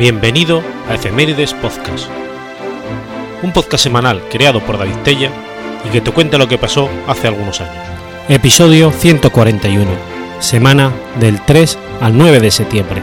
Bienvenido a Efemérides Podcast, un podcast semanal creado por David Tella y que te cuenta lo que pasó hace algunos años. Episodio 141, semana del 3 al 9 de septiembre.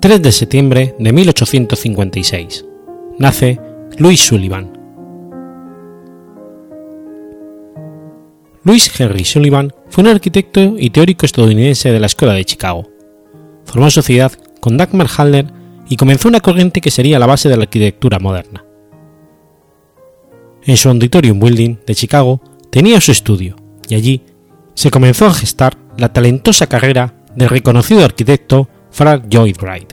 3 de septiembre de 1856. Nace Louis Sullivan. Louis Henry Sullivan fue un arquitecto y teórico estadounidense de la Escuela de Chicago. Formó sociedad con Dagmar Haller y comenzó una corriente que sería la base de la arquitectura moderna. En su Auditorium Building de Chicago tenía su estudio y allí se comenzó a gestar la talentosa carrera del reconocido arquitecto Frank Lloyd Wright.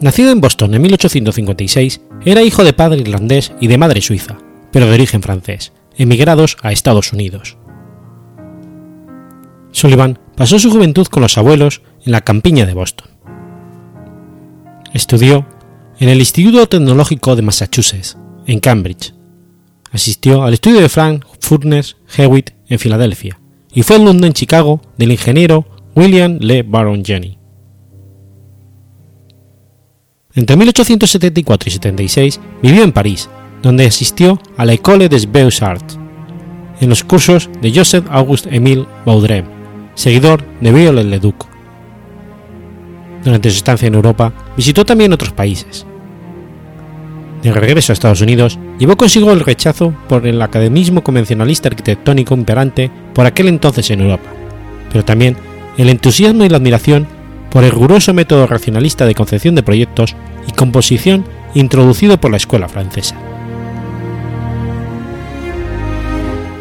Nacido en Boston en 1856, era hijo de padre irlandés y de madre suiza, pero de origen francés, emigrados a Estados Unidos. Sullivan pasó su juventud con los abuelos en la campiña de Boston. Estudió en el Instituto Tecnológico de Massachusetts, en Cambridge. Asistió al estudio de Frank Furness Hewitt en Filadelfia y fue alumno en Chicago del ingeniero William Le Baron Jenny. Entre 1874 y 76 vivió en París, donde asistió a la École des Beaux-Arts, en los cursos de Joseph Auguste Émile Baudrem, seguidor de Viollet-le-Duc. Durante su estancia en Europa, visitó también otros países. De regreso a Estados Unidos, llevó consigo el rechazo por el academismo convencionalista arquitectónico imperante por aquel entonces en Europa, pero también el entusiasmo y la admiración por el riguroso método racionalista de concepción de proyectos y composición introducido por la escuela francesa.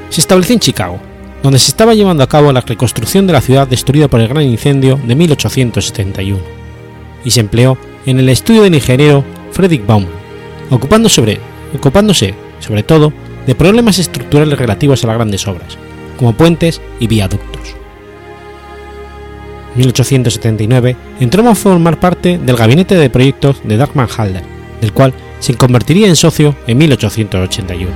Se estableció en Chicago, donde se estaba llevando a cabo la reconstrucción de la ciudad destruida por el gran incendio de 1871, y se empleó en el estudio del ingeniero Frederick Baumann, ocupándose sobre, ocupándose, sobre todo, de problemas estructurales relativos a las grandes obras, como puentes y viaductos. 1879 entró a formar parte del gabinete de proyectos de Dagmar Halder, del cual se convertiría en socio en 1881.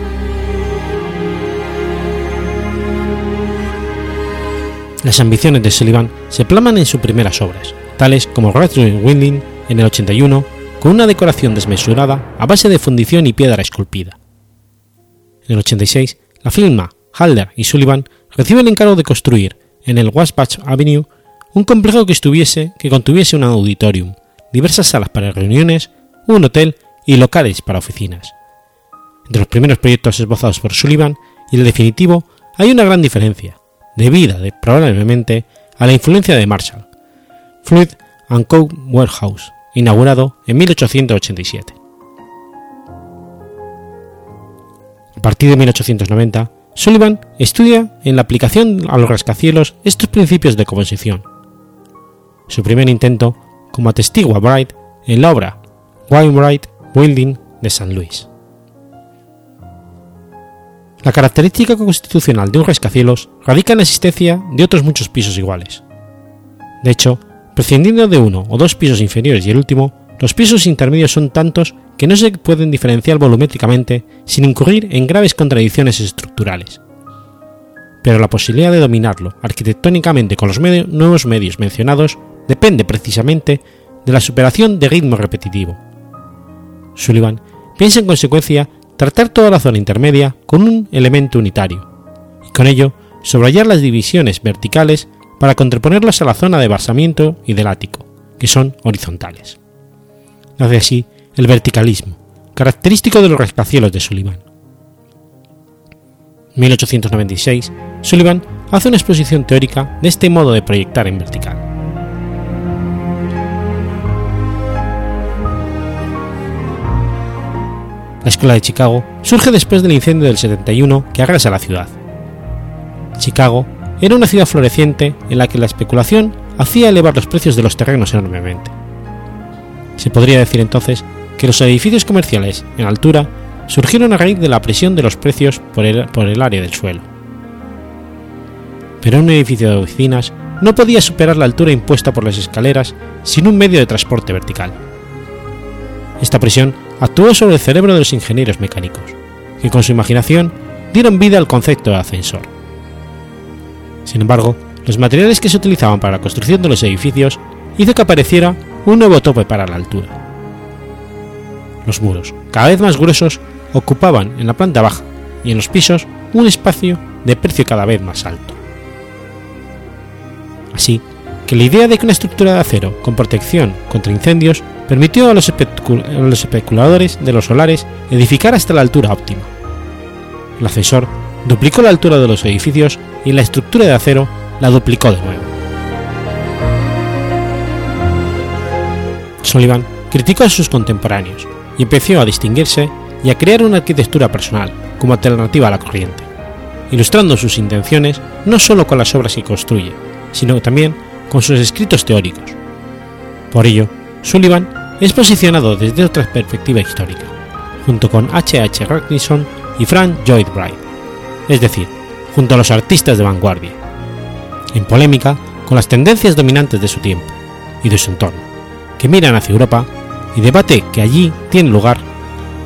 Las ambiciones de Sullivan se plaman en sus primeras obras, tales como Redwood Winding en el 81, con una decoración desmesurada a base de fundición y piedra esculpida. En el 86, la firma Halder y Sullivan recibe el encargo de construir en el Wasatch Avenue un complejo que estuviese que contuviese un auditorium, diversas salas para reuniones, un hotel y locales para oficinas. Entre los primeros proyectos esbozados por Sullivan y el definitivo hay una gran diferencia, debida probablemente a la influencia de Marshall, Fluid and Co. Warehouse, inaugurado en 1887. A partir de 1890, Sullivan estudia en la aplicación a los rascacielos estos principios de composición, su primer intento como atestigua Bright en la obra Wainwright Building de San Luis. La característica constitucional de un rascacielos radica en la existencia de otros muchos pisos iguales. De hecho, prescindiendo de uno o dos pisos inferiores y el último, los pisos intermedios son tantos que no se pueden diferenciar volumétricamente sin incurrir en graves contradicciones estructurales. Pero la posibilidad de dominarlo arquitectónicamente con los nuevos medios mencionados depende precisamente de la superación de ritmo repetitivo. Sullivan piensa en consecuencia tratar toda la zona intermedia con un elemento unitario, y con ello subrayar las divisiones verticales para contraponerlas a la zona de basamiento y del ático, que son horizontales. Hace así el verticalismo, característico de los rascacielos de Sullivan. 1896, Sullivan hace una exposición teórica de este modo de proyectar en vertical. La Escuela de Chicago surge después del incendio del 71 que arrasa la ciudad. Chicago era una ciudad floreciente en la que la especulación hacía elevar los precios de los terrenos enormemente. Se podría decir entonces que los edificios comerciales en altura surgieron a raíz de la presión de los precios por el, por el área del suelo. pero un edificio de oficinas no podía superar la altura impuesta por las escaleras sin un medio de transporte vertical. Esta presión actuó sobre el cerebro de los ingenieros mecánicos, que con su imaginación dieron vida al concepto de ascensor. Sin embargo, los materiales que se utilizaban para la construcción de los edificios hizo que apareciera un nuevo tope para la altura. Los muros, cada vez más gruesos, ocupaban en la planta baja y en los pisos un espacio de precio cada vez más alto. Así que la idea de que una estructura de acero con protección contra incendios permitió a los, especuladores de los solares edificar hasta la altura óptima. El ascensor duplicó la altura de los edificios y la estructura de acero la duplicó de nuevo. Sullivan criticó a sus contemporáneos y empezó a distinguirse y a crear una arquitectura personal como alternativa a la corriente, ilustrando sus intenciones no solo con las obras que construye, sino también con sus escritos teóricos. Por ello, Sullivan es posicionado desde otra perspectiva histórica, junto con H. H. Ragnarsson y Frank Lloyd Wright, es decir, junto a los artistas de vanguardia, en polémica con las tendencias dominantes de su tiempo y de su entorno, que miran hacia Europa y debate que allí tiene lugar,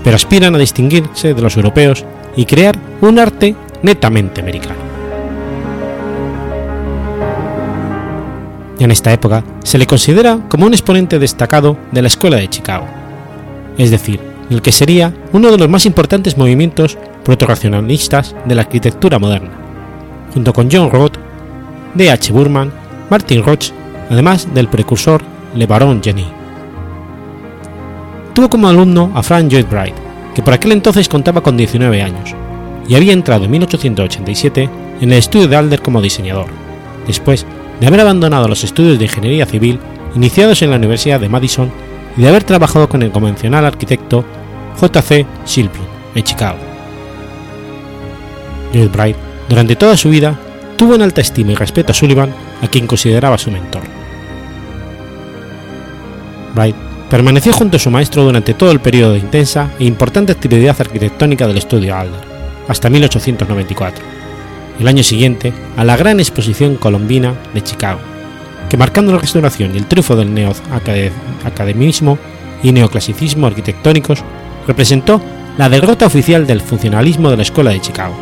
pero aspiran a distinguirse de los europeos y crear un arte netamente americano. En esta época se le considera como un exponente destacado de la Escuela de Chicago, es decir, el que sería uno de los más importantes movimientos proto-racionalistas de la arquitectura moderna, junto con John Roth, D. H. Burman, Martin Roch, además del precursor Le Baron Jenny. Tuvo como alumno a Frank Lloyd Wright, que por aquel entonces contaba con 19 años, y había entrado en 1887 en el estudio de Alder como diseñador, después de haber abandonado los estudios de ingeniería civil iniciados en la Universidad de Madison y de haber trabajado con el convencional arquitecto J.C. Shilpin en Chicago. Lloyd Bright, durante toda su vida, tuvo en alta estima y respeto a Sullivan, a quien consideraba su mentor. Bright permaneció junto a su maestro durante todo el periodo de intensa e importante actividad arquitectónica del estudio Alder, hasta 1894 el año siguiente a la Gran Exposición Colombina de Chicago, que marcando la restauración y el triunfo del neoacademismo y neoclasicismo arquitectónicos, representó la derrota oficial del funcionalismo de la Escuela de Chicago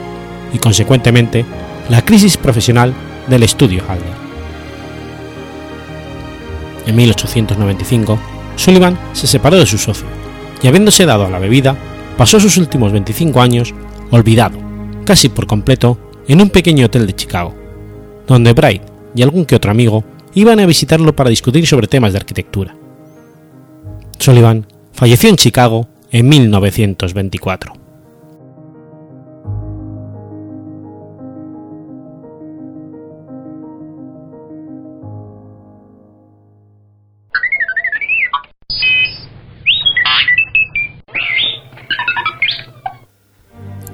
y, consecuentemente, la crisis profesional del estudio Halder. En 1895, Sullivan se separó de su socio y, habiéndose dado a la bebida, pasó sus últimos 25 años olvidado, casi por completo, en un pequeño hotel de Chicago, donde Bright y algún que otro amigo iban a visitarlo para discutir sobre temas de arquitectura. Sullivan falleció en Chicago en 1924.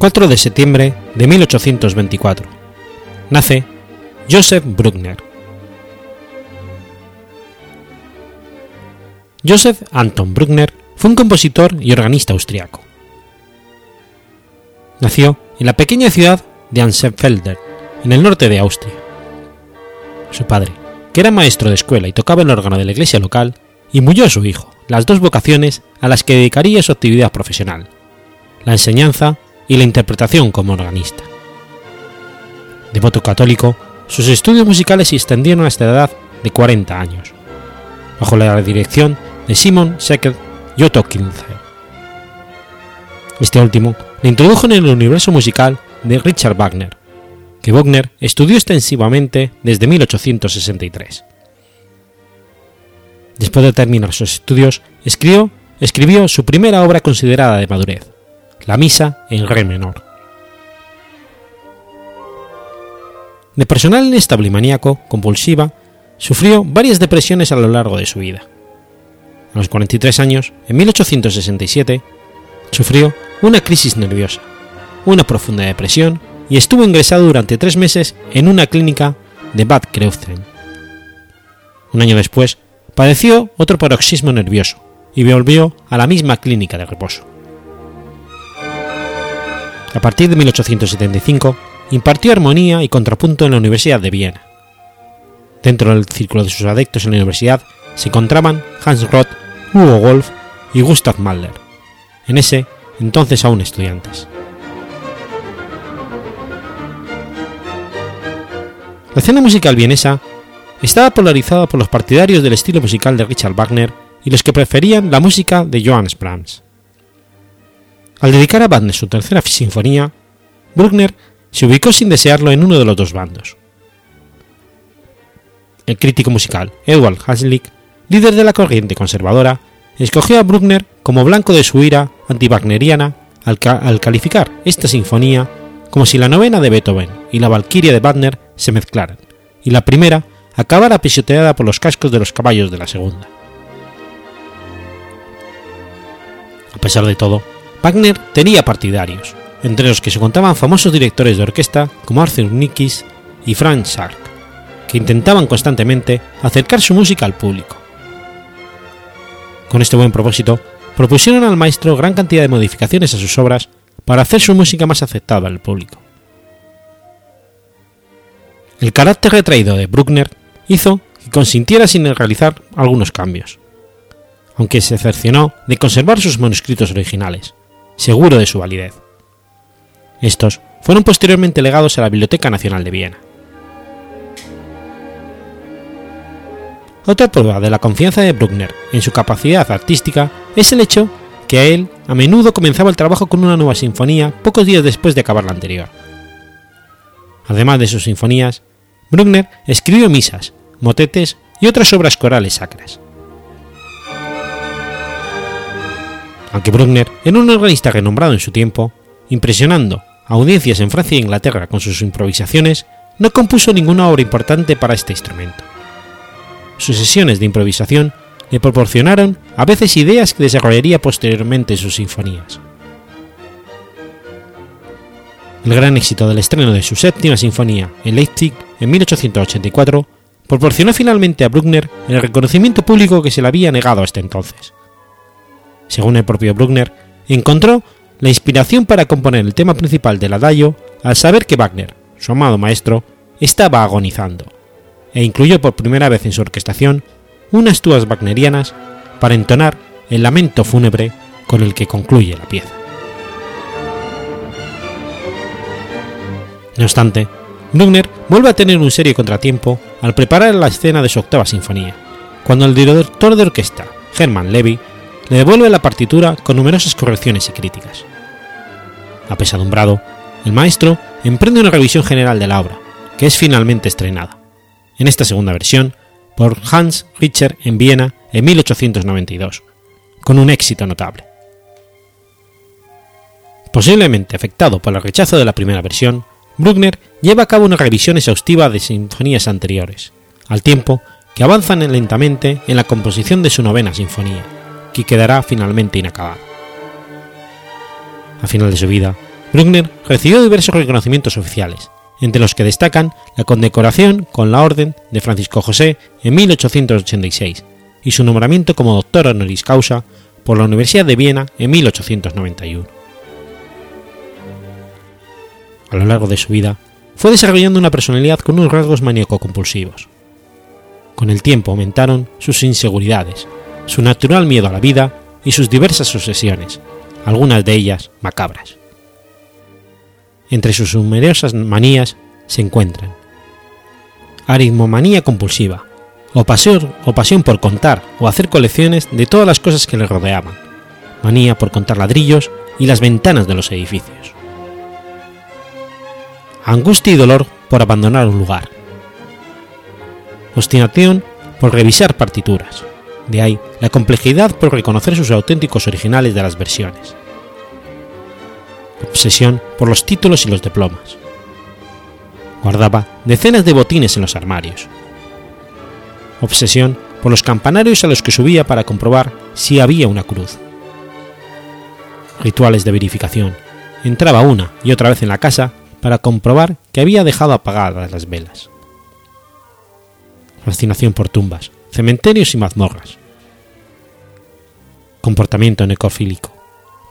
4 de septiembre de 1824. Nace Joseph Bruckner. Joseph Anton Bruckner fue un compositor y organista austriaco. Nació en la pequeña ciudad de Ansenfelder, en el norte de Austria. Su padre, que era maestro de escuela y tocaba el órgano de la iglesia local, murió a su hijo las dos vocaciones a las que dedicaría su actividad profesional, la enseñanza y la interpretación como organista. Devoto católico, sus estudios musicales se extendieron hasta la edad de 40 años, bajo la dirección de Simon Secker y. Este último le introdujo en el universo musical de Richard Wagner, que Wagner estudió extensivamente desde 1863. Después de terminar sus estudios, escribió, escribió su primera obra considerada de madurez, la misa en re menor. De personal inestable y maníaco, compulsiva, sufrió varias depresiones a lo largo de su vida. A los 43 años, en 1867, sufrió una crisis nerviosa, una profunda depresión y estuvo ingresado durante tres meses en una clínica de Bad Kreuznach. Un año después, padeció otro paroxismo nervioso y volvió a la misma clínica de reposo. A partir de 1875 impartió armonía y contrapunto en la Universidad de Viena. Dentro del círculo de sus adeptos en la universidad se encontraban Hans Roth, Hugo Wolf y Gustav Mahler, en ese entonces aún estudiantes. La escena musical vienesa estaba polarizada por los partidarios del estilo musical de Richard Wagner y los que preferían la música de Johannes Brahms. Al dedicar a Wagner su tercera sinfonía, Bruckner se ubicó sin desearlo en uno de los dos bandos. El crítico musical Edward Haslick, líder de la corriente conservadora, escogió a Bruckner como blanco de su ira anti-wagneriana al, al, calificar esta sinfonía como si la novena de Beethoven y la Valquiria de Wagner se mezclaran, y la primera acabara pisoteada por los cascos de los caballos de la segunda. A pesar de todo, Wagner tenía partidarios, entre los que se contaban famosos directores de orquesta como Arthur Nikisch y Franz Schardt, que intentaban constantemente acercar su música al público. Con este buen propósito, propusieron al maestro gran cantidad de modificaciones a sus obras para hacer su música más aceptable al público. El carácter retraído de Bruckner hizo que consintiera sin realizar algunos cambios, aunque se cercionó de conservar sus manuscritos originales, seguro de su validez. Estos fueron posteriormente legados a la Biblioteca Nacional de Viena. Otra prueba de la confianza de Bruckner en su capacidad artística es el hecho que a él a menudo comenzaba el trabajo con una nueva sinfonía pocos días después de acabar la anterior. Además de sus sinfonías, Bruckner escribió misas, motetes y otras obras corales sacras. Aunque Bruckner era un organista renombrado en su tiempo, impresionando a audiencias en Francia e Inglaterra con sus improvisaciones, no compuso ninguna obra importante para este instrumento. Sus sesiones de improvisación le proporcionaron a veces ideas que desarrollaría posteriormente en sus sinfonías. El gran éxito del estreno de su séptima sinfonía en Leipzig en 1884 proporcionó finalmente a Bruckner el reconocimiento público que se le había negado hasta entonces. Según el propio Bruckner, encontró la inspiración para componer el tema principal del adagio al saber que Wagner, su amado maestro, estaba agonizando, e incluyó por primera vez en su orquestación unas tuas wagnerianas para entonar el lamento fúnebre con el que concluye la pieza. No obstante, Bruckner vuelve a tener un serio contratiempo al preparar la escena de su octava sinfonía, cuando el director de orquesta, Hermann Levy, le devuelve la partitura con numerosas correcciones y críticas. Apesadumbrado, el maestro emprende una revisión general de la obra, que es finalmente estrenada, en esta segunda versión, por Hans Richter en Viena en 1892, con un éxito notable. Posiblemente afectado por el rechazo de la primera versión, Bruckner lleva a cabo una revisión exhaustiva de sinfonías anteriores, al tiempo que avanzan lentamente en la composición de su novena sinfonía, que quedará finalmente inacabada. A final de su vida, Bruckner recibió diversos reconocimientos oficiales, entre los que destacan la condecoración con la Orden de Francisco José en 1886 y su nombramiento como doctor honoris causa por la Universidad de Viena en 1891 a lo largo de su vida, fue desarrollando una personalidad con unos rasgos maníaco-compulsivos. Con el tiempo aumentaron sus inseguridades, su natural miedo a la vida y sus diversas obsesiones, algunas de ellas macabras. Entre sus numerosas manías se encuentran aritmomanía compulsiva, o pasión, o pasión por contar o hacer colecciones de todas las cosas que le rodeaban, manía por contar ladrillos y las ventanas de los edificios. Angustia y dolor por abandonar un lugar, obstinación por revisar partituras, de ahí la complejidad por reconocer sus auténticos originales de las versiones, obsesión por los títulos y los diplomas. Guardaba decenas de botines en los armarios. Obsesión por los campanarios a los que subía para comprobar si había una cruz. Rituales de verificación. Entraba una y otra vez en la casa para comprobar que había dejado apagadas las velas. Fascinación por tumbas, cementerios y mazmorras. Comportamiento necrofílico.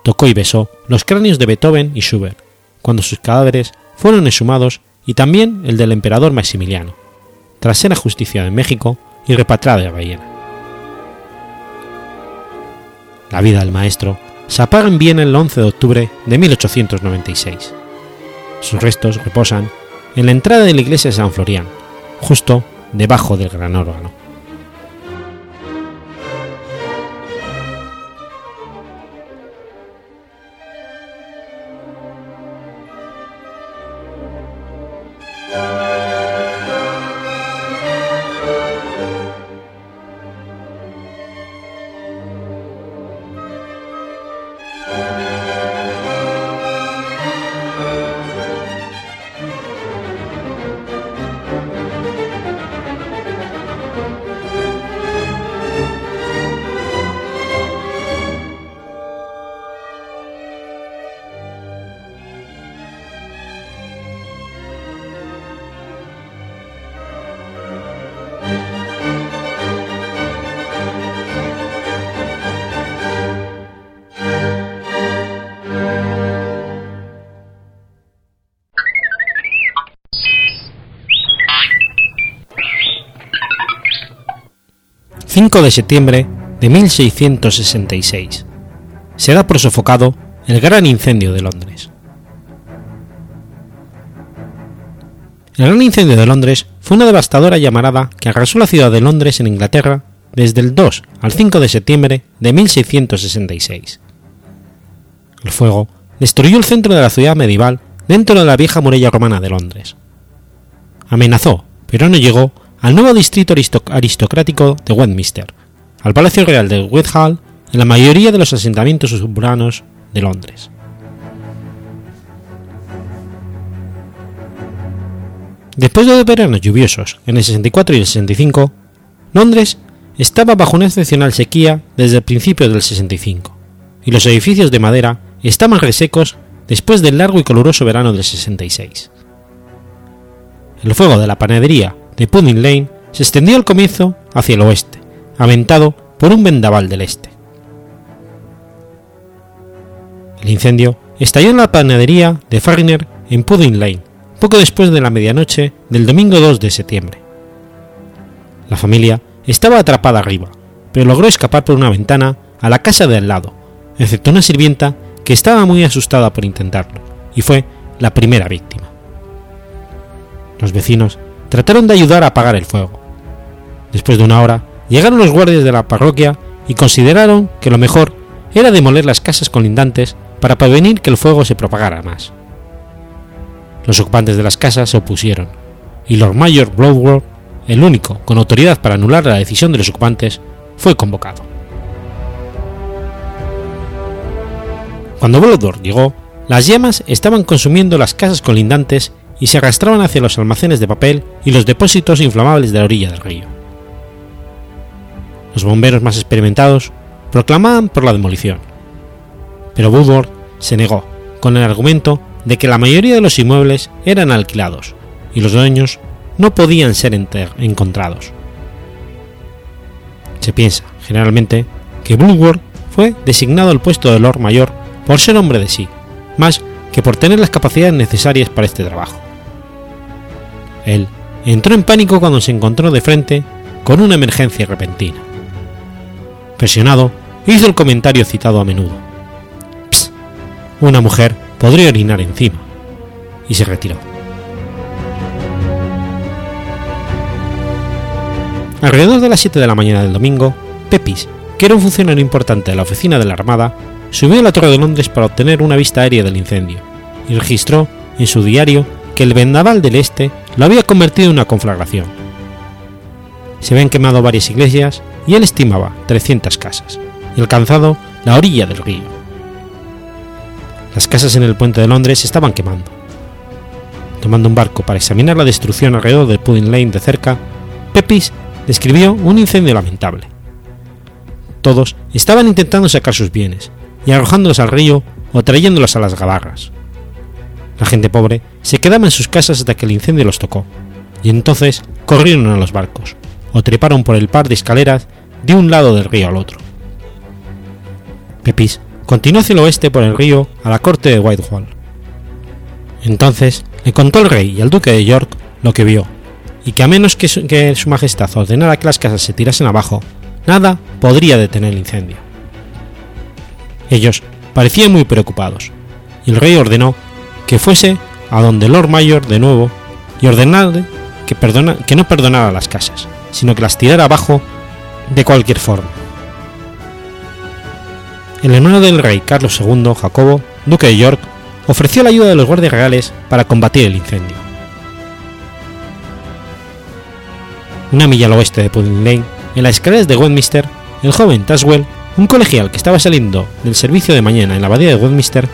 Tocó y besó los cráneos de Beethoven y Schubert, cuando sus cadáveres fueron exhumados y también el del emperador Maximiliano, tras ser ajusticiado en México y repatriado de Baviera. La vida del maestro se apaga en Viena el 11 de octubre de 1896. Sus restos reposan en la entrada de la iglesia de San Florián, justo debajo del gran órgano. 5 de septiembre de 1666. Se da por sofocado el gran incendio de Londres. El gran incendio de Londres fue una devastadora llamarada que arrasó la ciudad de Londres en Inglaterra desde el 2 al 5 de septiembre de 1666. El fuego destruyó el centro de la ciudad medieval dentro de la vieja muralla romana de Londres. Amenazó, pero no llegó al nuevo distrito aristocrático de Westminster, al Palacio Real de Whitehall y la mayoría de los asentamientos suburbanos de Londres. Después de veranos lluviosos en el 64 y el 65, Londres estaba bajo una excepcional sequía desde el principio del 65, y los edificios de madera estaban resecos después del largo y caluroso verano del 66. El fuego de la panadería de Pudding Lane se extendió al comienzo hacia el oeste, aventado por un vendaval del este. El incendio estalló en la panadería de Fariner en Pudding Lane, poco después de la medianoche del domingo 2 de septiembre. La familia estaba atrapada arriba, pero logró escapar por una ventana a la casa de al lado, excepto una sirvienta que estaba muy asustada por intentarlo, y fue la primera víctima. Los vecinos trataron de ayudar a apagar el fuego. Después de una hora, llegaron los guardias de la parroquia y consideraron que lo mejor era demoler las casas colindantes para prevenir que el fuego se propagara más. Los ocupantes de las casas se opusieron, y Lord Mayor Bloodworth, el único con autoridad para anular la decisión de los ocupantes, fue convocado. Cuando Bloodworth llegó, las llamas estaban consumiendo las casas colindantes y se arrastraban hacia los almacenes de papel y los depósitos inflamables de la orilla del río. Los bomberos más experimentados proclamaban por la demolición, pero Woodward se negó, con el argumento de que la mayoría de los inmuebles eran alquilados y los dueños no podían ser encontrados. Se piensa, generalmente, que Woodward fue designado al puesto de Lord Mayor por ser hombre de sí, más que por tener las capacidades necesarias para este trabajo. Él entró en pánico cuando se encontró de frente con una emergencia repentina. Presionado, hizo el comentario citado a menudo. Psst, una mujer podría orinar encima. Y se retiró. Alrededor de las 7 de la mañana del domingo, Pepis, que era un funcionario importante de la oficina de la Armada, subió a la Torre de Londres para obtener una vista aérea del incendio y registró en su diario que el vendaval del este lo había convertido en una conflagración. Se habían quemado varias iglesias y él estimaba 300 casas y alcanzado la orilla del río. Las casas en el puente de Londres estaban quemando. Tomando un barco para examinar la destrucción alrededor de Pudding Lane de cerca, Pepys describió un incendio lamentable. Todos estaban intentando sacar sus bienes y arrojándolos al río o trayéndolos a las gabarras. La gente pobre se quedaba en sus casas hasta que el incendio los tocó, y entonces corrieron a los barcos, o treparon por el par de escaleras de un lado del río al otro. Pepys continuó hacia el oeste por el río a la corte de Whitehall. Entonces le contó al rey y al duque de York lo que vio, y que a menos que su majestad ordenara que las casas se tirasen abajo, nada podría detener el incendio. Ellos parecían muy preocupados, y el rey ordenó que fuese a donde Lord Mayor de nuevo y ordenarle que, que no perdonara las casas, sino que las tirara abajo de cualquier forma. El hermano del rey Carlos II, Jacobo, duque de York, ofreció la ayuda de los guardias reales para combatir el incendio. Una milla al oeste de Pudding Lane, en las escaleras de Westminster, el joven Taswell, un colegial que estaba saliendo del servicio de mañana en la abadía de Westminster,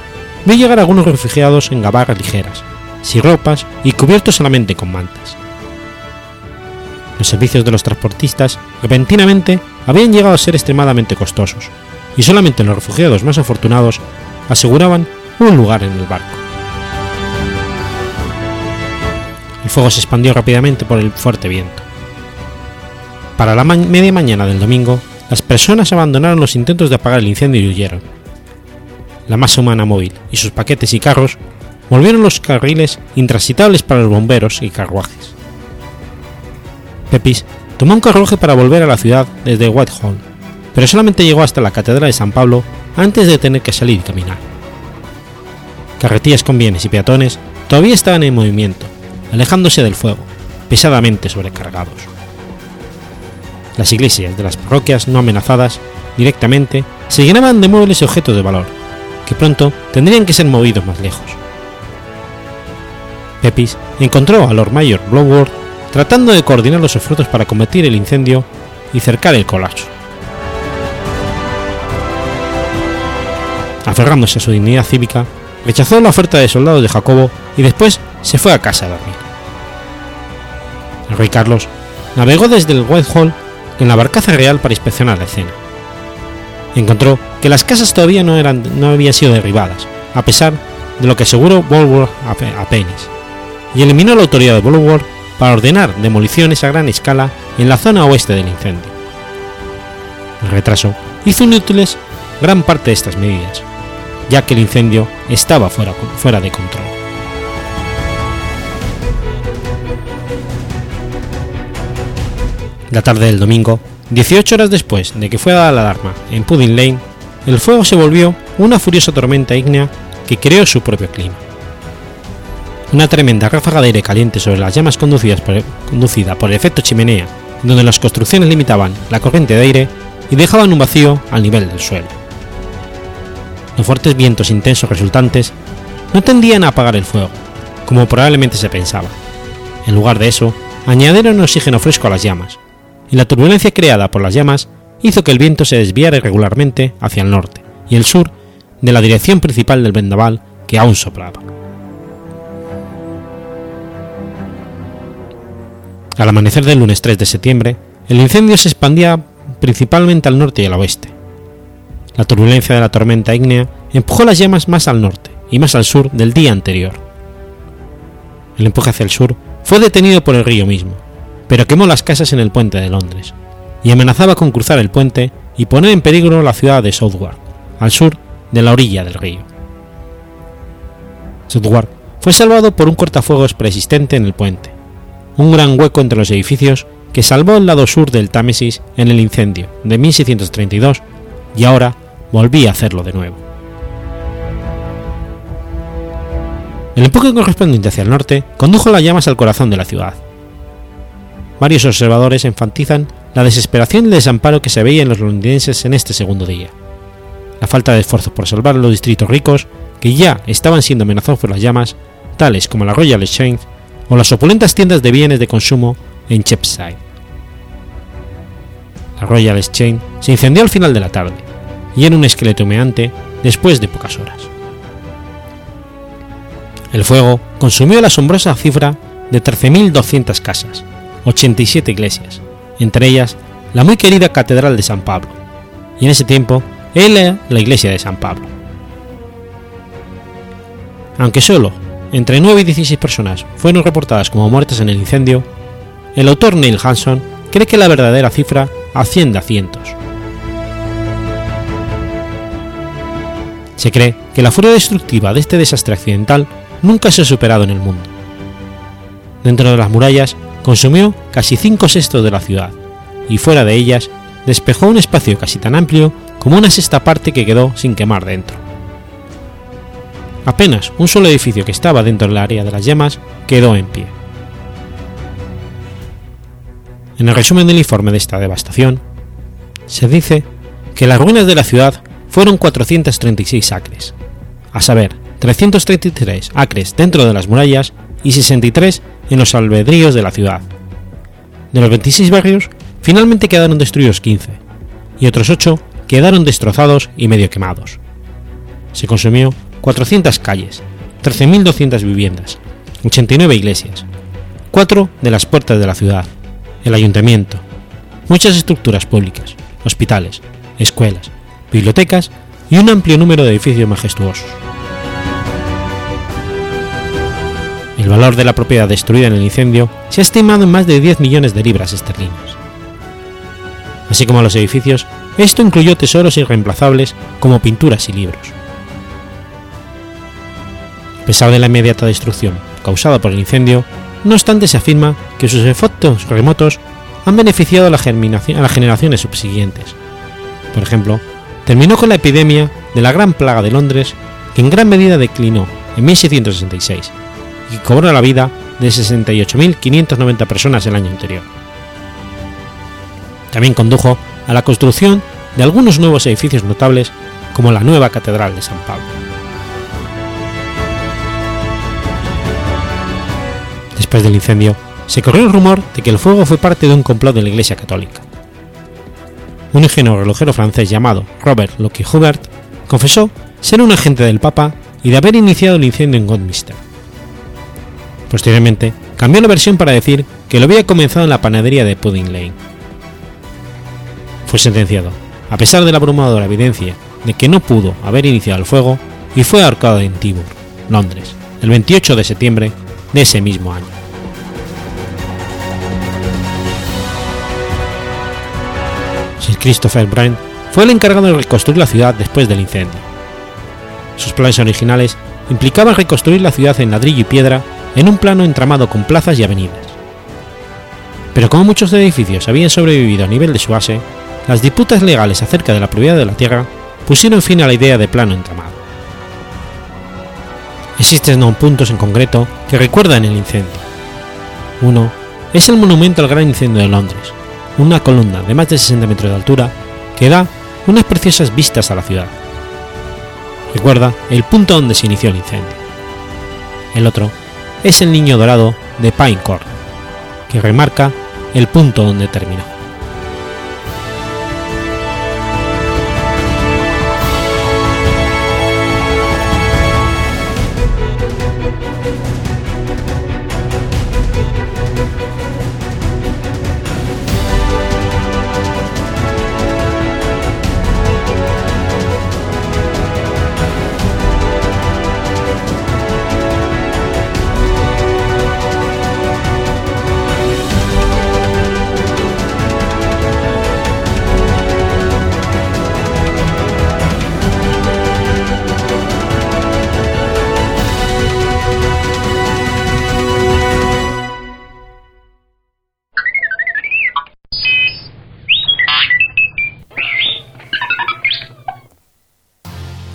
vio llegar algunos refugiados en gabarras ligeras, sin ropas y cubiertos solamente con mantas. Los servicios de los transportistas repentinamente habían llegado a ser extremadamente costosos, y solamente los refugiados más afortunados aseguraban un lugar en el barco. El fuego se expandió rápidamente por el fuerte viento. Para la media mañana del domingo, las personas abandonaron los intentos de apagar el incendio y huyeron. La masa humana móvil y sus paquetes y carros volvieron los carriles intransitables para los bomberos y carruajes. Pepys tomó un carruaje para volver a la ciudad desde Whitehall, pero solamente llegó hasta la Catedral de San Pablo antes de tener que salir y caminar. Carretillas con bienes y peatones todavía estaban en movimiento, alejándose del fuego, pesadamente sobrecargados. Las iglesias de las parroquias no amenazadas directamente se llenaban de muebles y objetos de valor, que pronto tendrían que ser movidos más lejos. Pepys encontró a Lord Mayor Blowworth tratando de coordinar los esfuerzos para combatir el incendio y cercar el colapso. Aferrándose a su dignidad cívica, rechazó la oferta de soldados de Jacobo y después se fue a casa a dormir. El rey Carlos navegó desde el Whitehall en la barcaza real para inspeccionar la escena. Encontró que las casas todavía no, eran, no habían sido derribadas, a pesar de lo que aseguró Bulworth a Penis, y eliminó la autoridad de Bulworth para ordenar demoliciones a gran escala en la zona oeste del incendio. El retraso hizo inútiles gran parte de estas medidas, ya que el incendio estaba fuera, fuera de control. La tarde del domingo, 18 horas después de que fue dada la alarma en Pudding Lane, el fuego se volvió una furiosa tormenta ígnea que creó su propio clima. Una tremenda ráfaga de aire caliente sobre las llamas por, conducida por el efecto chimenea, donde las construcciones limitaban la corriente de aire y dejaban un vacío al nivel del suelo. Los fuertes vientos intensos resultantes no tendían a apagar el fuego, como probablemente se pensaba. En lugar de eso, añadieron oxígeno fresco a las llamas, y la turbulencia creada por las llamas hizo que el viento se desviara irregularmente hacia el norte y el sur de la dirección principal del vendaval que aún soplaba. Al amanecer del lunes 3 de septiembre, el incendio se expandía principalmente al norte y al oeste. La turbulencia de la tormenta ígnea empujó las llamas más al norte y más al sur del día anterior. El empuje hacia el sur fue detenido por el río mismo, pero quemó las casas en el puente de Londres, y amenazaba con cruzar el puente y poner en peligro la ciudad de Southwark, al sur de la orilla del río. Southwark fue salvado por un cortafuegos preexistente en el puente, un gran hueco entre los edificios que salvó el lado sur del Támesis en el incendio de 1632 y ahora volvía a hacerlo de nuevo. El empuje correspondiente hacia el norte condujo las llamas al corazón de la ciudad, varios observadores enfatizan la desesperación y el desamparo que se veía en los londinenses en este segundo día. La falta de esfuerzo por salvar los distritos ricos, que ya estaban siendo amenazados por las llamas, tales como la Royal Exchange o las opulentas tiendas de bienes de consumo en Cheapside. La Royal Exchange se incendió al final de la tarde, y en un esqueleto humeante después de pocas horas. El fuego consumió la asombrosa cifra de 13.200 casas, 87 iglesias, entre ellas la muy querida Catedral de San Pablo, y en ese tiempo era la iglesia de San Pablo. Aunque solo entre 9 y 16 personas fueron reportadas como muertas en el incendio, el autor Neil Hanson cree que la verdadera cifra asciende a cientos. Se cree que la furia destructiva de este desastre accidental nunca se ha superado en el mundo. Dentro de las murallas consumió casi cinco sextos de la ciudad, y fuera de ellas despejó un espacio casi tan amplio como una sexta parte que quedó sin quemar dentro. Apenas un solo edificio que estaba dentro del área de las llamas quedó en pie. En el resumen del informe de esta devastación, se dice que las ruinas de la ciudad fueron 436 acres, a saber, 333 acres dentro de las murallas y 63 en los albedríos de la ciudad. De los 26 barrios, finalmente quedaron destruidos 15, y otros 8 quedaron destrozados y medio quemados. Se consumió 400 calles, 13.200 viviendas, 89 iglesias, 4 de las puertas de la ciudad, el ayuntamiento, muchas estructuras públicas, hospitales, escuelas, bibliotecas y un amplio número de edificios majestuosos. El valor de la propiedad destruida en el incendio se ha estimado en más de 10 millones de libras esterlinas. Así como los edificios, esto incluyó tesoros irreemplazables como pinturas y libros. A pesar de la inmediata destrucción causada por el incendio, no obstante se afirma que sus efectos remotos han beneficiado a, a las generaciones subsiguientes. Por ejemplo, terminó con la epidemia de la Gran Plaga de Londres, que en gran medida declinó en 1666 y cobró la vida de 68.590 personas el año anterior. También condujo a la construcción de algunos nuevos edificios notables como la nueva Catedral de San Pablo. Después del incendio, se corrió el rumor de que el fuego fue parte de un complot de la Iglesia Católica. Un ingenuo relojero francés llamado Robert Lockheed Hubert confesó ser un agente del Papa y de haber iniciado el incendio en Godminster Posteriormente, cambió la versión para decir que lo había comenzado en la panadería de Pudding Lane. Fue sentenciado, a pesar de la abrumadora evidencia de que no pudo haber iniciado el fuego, y fue ahorcado en Tyburn, Londres, el 28 de septiembre de ese mismo año. Sir Christopher Brent fue el encargado de reconstruir la ciudad después del incendio. Sus planes originales implicaban reconstruir la ciudad en ladrillo y piedra en un plano entramado con plazas y avenidas. Pero como muchos edificios habían sobrevivido a nivel de su base, las disputas legales acerca de la propiedad de la tierra pusieron fin a la idea de plano entramado. Existen dos puntos en concreto que recuerdan el incendio. Uno es el monumento al gran incendio de Londres, una columna de más de 60 metros de altura que da unas preciosas vistas a la ciudad. Recuerda el punto donde se inició el incendio. El otro es el niño dorado de Pine Court, que remarca el punto donde terminó.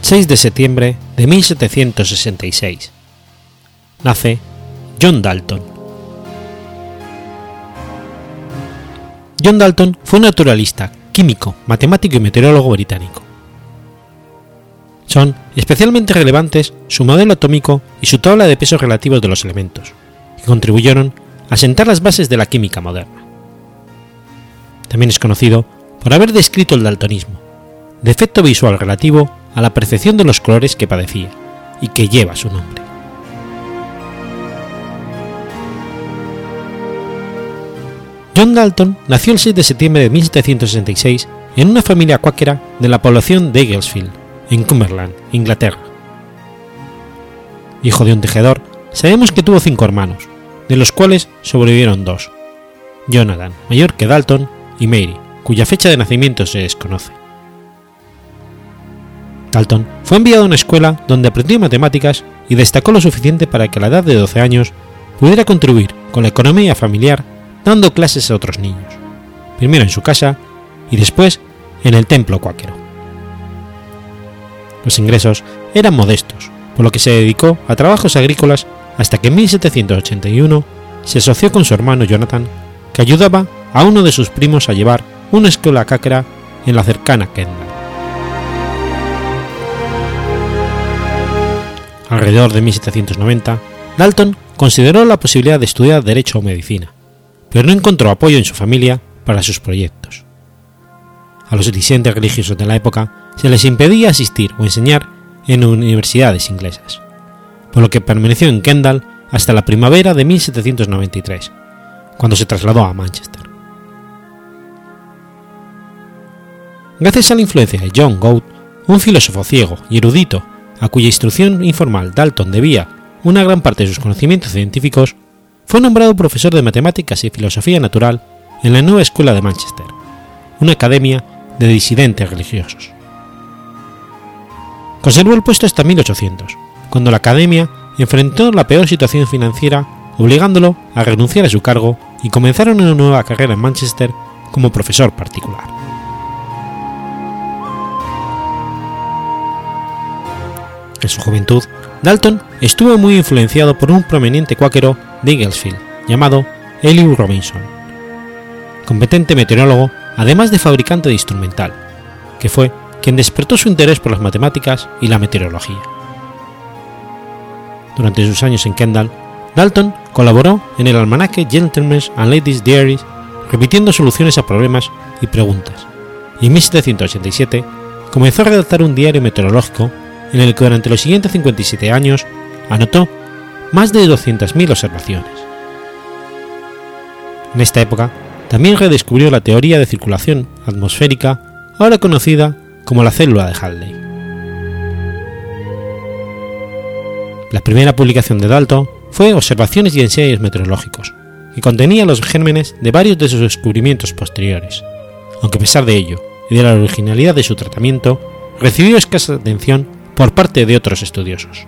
6 de septiembre de 1766. Nace John Dalton. John Dalton fue un naturalista, químico, matemático y meteorólogo británico. Son especialmente relevantes su modelo atómico y su tabla de pesos relativos de los elementos, que contribuyeron a sentar las bases de la química moderna. También es conocido por haber descrito el daltonismo, defecto visual relativo a la percepción de los colores que padecía y que lleva su nombre. John Dalton nació el 6 de septiembre de 1766 en una familia cuáquera de la población de Eaglesfield, en Cumberland, Inglaterra. Hijo de un tejedor, sabemos que tuvo cinco hermanos, de los cuales sobrevivieron dos, Jonathan, mayor que Dalton, y Mary, cuya fecha de nacimiento se desconoce. Dalton fue enviado a una escuela donde aprendió matemáticas y destacó lo suficiente para que a la edad de 12 años pudiera contribuir con la economía familiar dando clases a otros niños, primero en su casa y después en el templo cuáquero. Los ingresos eran modestos, por lo que se dedicó a trabajos agrícolas hasta que en 1781 se asoció con su hermano Jonathan, que ayudaba a uno de sus primos a llevar una escuela cáquera en la cercana Kendall. Alrededor de 1790, Dalton consideró la posibilidad de estudiar Derecho o Medicina, pero no encontró apoyo en su familia para sus proyectos. A los disidentes religiosos de la época se les impedía asistir o enseñar en universidades inglesas, por lo que permaneció en Kendall hasta la primavera de 1793, cuando se trasladó a Manchester. Gracias a la influencia de John Gould, un filósofo ciego y erudito a cuya instrucción informal Dalton debía una gran parte de sus conocimientos científicos, fue nombrado profesor de matemáticas y filosofía natural en la nueva escuela de Manchester, una academia de disidentes religiosos. Conservó el puesto hasta 1800, cuando la academia enfrentó la peor situación financiera, obligándolo a renunciar a su cargo y comenzaron una nueva carrera en Manchester como profesor particular. En su juventud, Dalton estuvo muy influenciado por un prominente cuáquero de Eaglesfield llamado Elihu Robinson, competente meteorólogo además de fabricante de instrumental, que fue quien despertó su interés por las matemáticas y la meteorología. Durante sus años en Kendall, Dalton colaboró en el almanaque Gentlemen's and Ladies' Diaries, repitiendo soluciones a problemas y preguntas, y en 1787 comenzó a redactar un diario meteorológico en el que durante los siguientes 57 años anotó más de 200.000 observaciones. En esta época también redescubrió la teoría de circulación atmosférica, ahora conocida como la célula de Halley. La primera publicación de Dalton fue Observaciones y ensayos meteorológicos, que contenía los gérmenes de varios de sus descubrimientos posteriores, aunque a pesar de ello y de la originalidad de su tratamiento, recibió escasa atención por parte de otros estudiosos.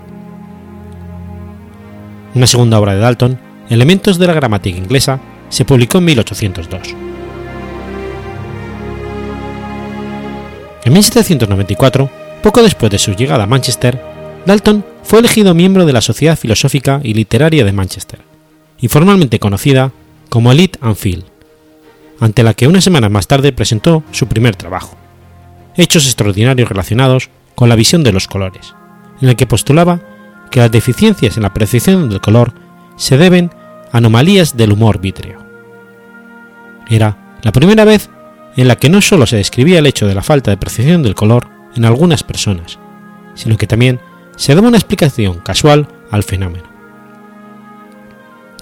Una segunda obra de Dalton, Elementos de la gramática inglesa, se publicó en 1802. En 1794, poco después de su llegada a Manchester, Dalton fue elegido miembro de la Sociedad Filosófica y Literaria de Manchester, informalmente conocida como Elite Field, ante la que una semana más tarde presentó su primer trabajo, Hechos extraordinarios relacionados con la visión de los colores, en el que postulaba que las deficiencias en la percepción del color se deben a anomalías del humor vítreo. Era la primera vez en la que no solo se describía el hecho de la falta de percepción del color en algunas personas, sino que también se daba una explicación casual al fenómeno.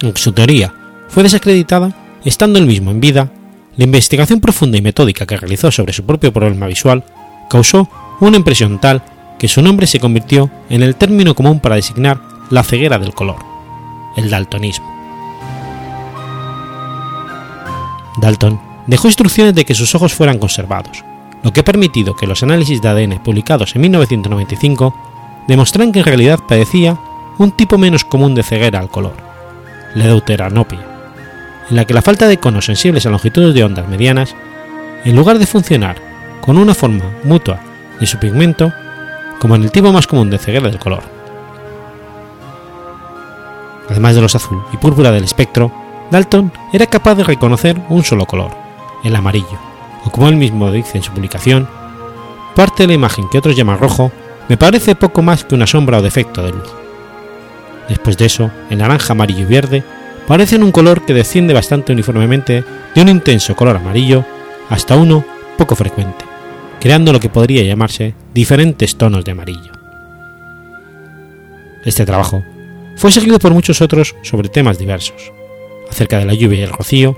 Aunque su teoría fue desacreditada, estando él mismo en vida, la investigación profunda y metódica que realizó sobre su propio problema visual causó una impresión tal que su nombre se convirtió en el término común para designar la ceguera del color, el daltonismo. Dalton dejó instrucciones de que sus ojos fueran conservados, lo que ha permitido que los análisis de ADN publicados en 1995 demostraran que en realidad padecía un tipo menos común de ceguera al color, la deuteranopia, en la que la falta de conos sensibles a longitudes de ondas medianas, en lugar de funcionar con una forma mutua de su pigmento, como en el tipo más común de ceguera del color. Además de los azul y púrpura del espectro, Dalton era capaz de reconocer un solo color, el amarillo, o como él mismo dice en su publicación, parte de la imagen que otros llaman rojo me parece poco más que una sombra o defecto de luz. Después de eso, el naranja, amarillo y verde parecen un color que desciende bastante uniformemente de un intenso color amarillo hasta uno poco frecuente, creando lo que podría llamarse diferentes tonos de amarillo. Este trabajo fue seguido por muchos otros sobre temas diversos, acerca de la lluvia y el rocío,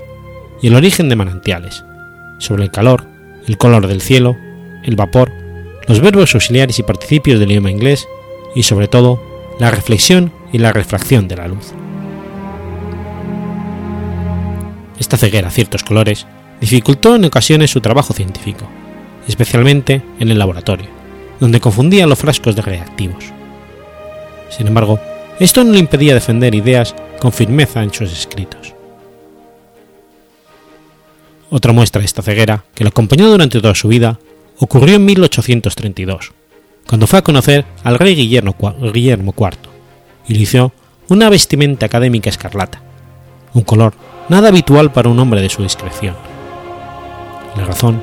y el origen de manantiales, sobre el calor, el color del cielo, el vapor, los verbos auxiliares y participios del idioma inglés, y sobre todo, la reflexión y la refracción de la luz. Esta ceguera a ciertos colores dificultó en ocasiones su trabajo científico, especialmente en el laboratorio, donde confundía los frascos de reactivos. Sin embargo, esto no le impedía defender ideas con firmeza en sus escritos. Otra muestra de esta ceguera, que lo acompañó durante toda su vida, ocurrió en 1832, cuando fue a conocer al rey Guillermo, Guillermo IV y le hizo una vestimenta académica escarlata, un color nada habitual para un hombre de su discreción. La razón,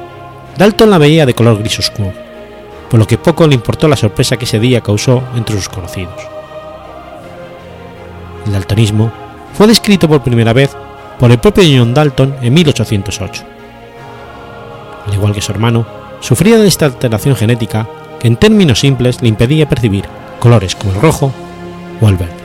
Dalton la veía de color gris oscuro, por lo que poco le importó la sorpresa que ese día causó entre sus conocidos. El daltonismo fue descrito por primera vez por el propio John Dalton en 1808. Al igual que su hermano, sufría de esta alteración genética que en términos simples le impedía percibir colores como el rojo o el verde.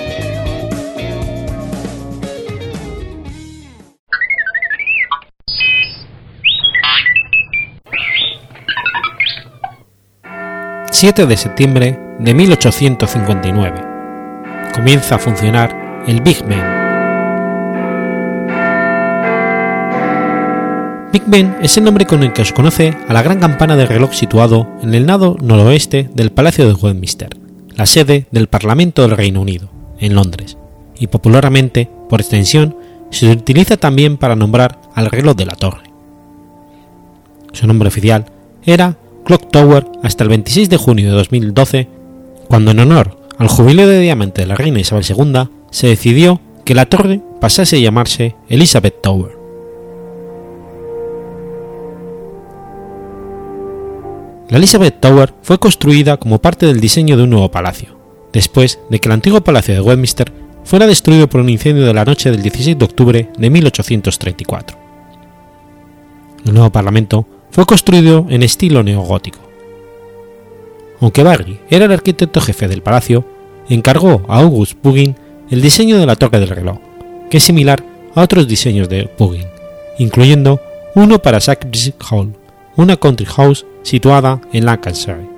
7 de septiembre de 1859. Comienza a funcionar el Big Ben. Big Ben es el nombre con el que se conoce a la gran campana de reloj situado en el lado noroeste del Palacio de Westminster, la sede del Parlamento del Reino Unido, en Londres, y popularmente, por extensión, se utiliza también para nombrar al reloj de la torre. Su nombre oficial era Clock Tower hasta el 26 de junio de 2012, cuando en honor al jubileo de diamante de la reina Isabel II se decidió que la torre pasase a llamarse Elizabeth Tower. La Elizabeth Tower fue construida como parte del diseño de un nuevo palacio, después de que el antiguo palacio de Westminster fuera destruido por un incendio de la noche del 16 de octubre de 1834. El nuevo parlamento fue construido en estilo neogótico. Aunque Barry era el arquitecto jefe del palacio, encargó a August Pugin el diseño de la torre del reloj, que es similar a otros diseños de Pugin, incluyendo uno para Sacred Hall, una country house situada en Lancashire.